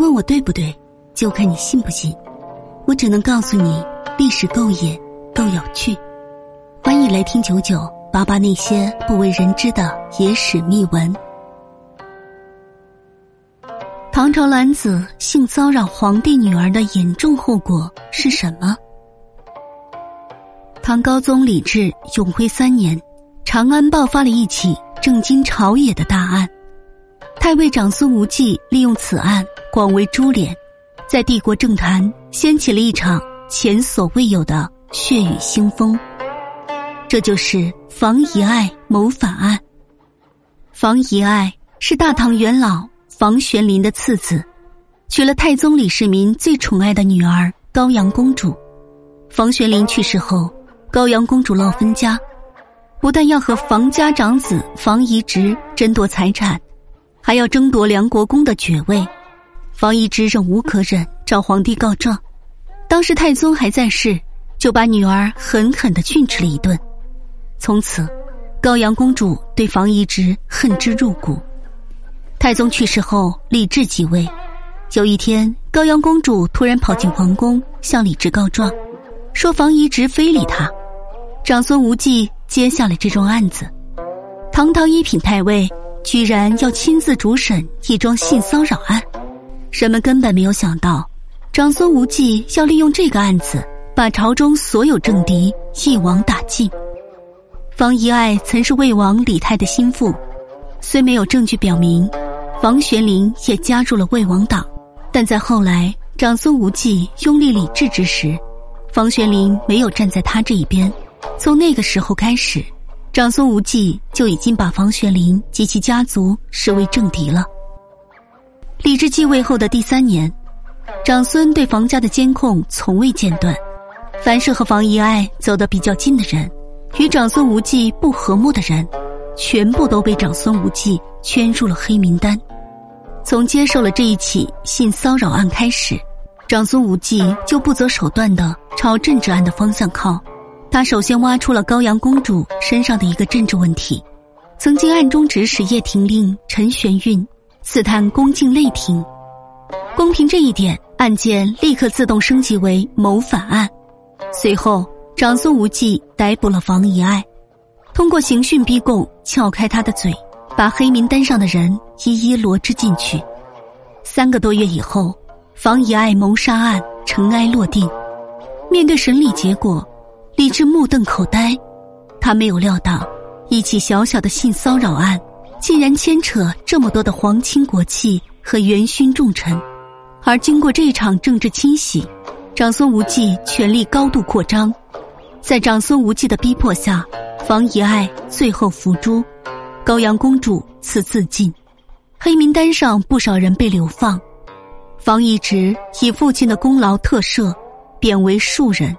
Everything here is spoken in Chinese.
问我对不对，就看你信不信。我只能告诉你，历史够野，够有趣。欢迎来听九九八八那些不为人知的野史秘闻。唐朝男子性骚扰皇帝女儿的严重后果是什么？唐高宗李治永徽三年，长安爆发了一起震惊朝野的大案。太尉长孙无忌利用此案广为株连，在帝国政坛掀起了一场前所未有的血雨腥风。这就是房遗爱谋反案。房遗爱是大唐元老房玄龄的次子，娶了太宗李世民最宠爱的女儿高阳公主。房玄龄去世后，高阳公主闹分家，不但要和房家长子房遗直争夺财产。还要争夺梁国公的爵位，房遗直忍无可忍，找皇帝告状。当时太宗还在世，就把女儿狠狠的训斥了一顿。从此，高阳公主对房遗直恨之入骨。太宗去世后，李治即位。有一天，高阳公主突然跑进皇宫，向李治告状，说房遗直非礼她。长孙无忌接下了这桩案子。堂堂一品太尉。居然要亲自主审一桩性骚扰案，人们根本没有想到，长孙无忌要利用这个案子把朝中所有政敌一网打尽。房遗爱曾是魏王李泰的心腹，虽没有证据表明房玄龄也加入了魏王党，但在后来长孙无忌拥立李治之时，房玄龄没有站在他这一边。从那个时候开始。长孙无忌就已经把房玄龄及其家族视为政敌了。李治继位后的第三年，长孙对房家的监控从未间断，凡是和房遗爱走得比较近的人，与长孙无忌不和睦的人，全部都被长孙无忌圈入了黑名单。从接受了这一起性骚扰案开始，长孙无忌就不择手段的朝政治案的方向靠。他首先挖出了高阳公主身上的一个政治问题，曾经暗中指使叶廷令陈玄运刺探宫禁内廷，光凭这一点，案件立刻自动升级为谋反案。随后，长孙无忌逮捕了房遗爱，通过刑讯逼供撬开他的嘴，把黑名单上的人一一罗织进去。三个多月以后，房遗爱谋杀案尘埃落定，面对审理结果。李治目瞪口呆，他没有料到，一起小小的性骚扰案，竟然牵扯这么多的皇亲国戚和元勋重臣。而经过这场政治清洗，长孙无忌权力高度扩张，在长孙无忌的逼迫下，房遗爱最后伏诛，高阳公主赐自尽，黑名单上不少人被流放，房遗直以父亲的功劳特赦，贬为庶人。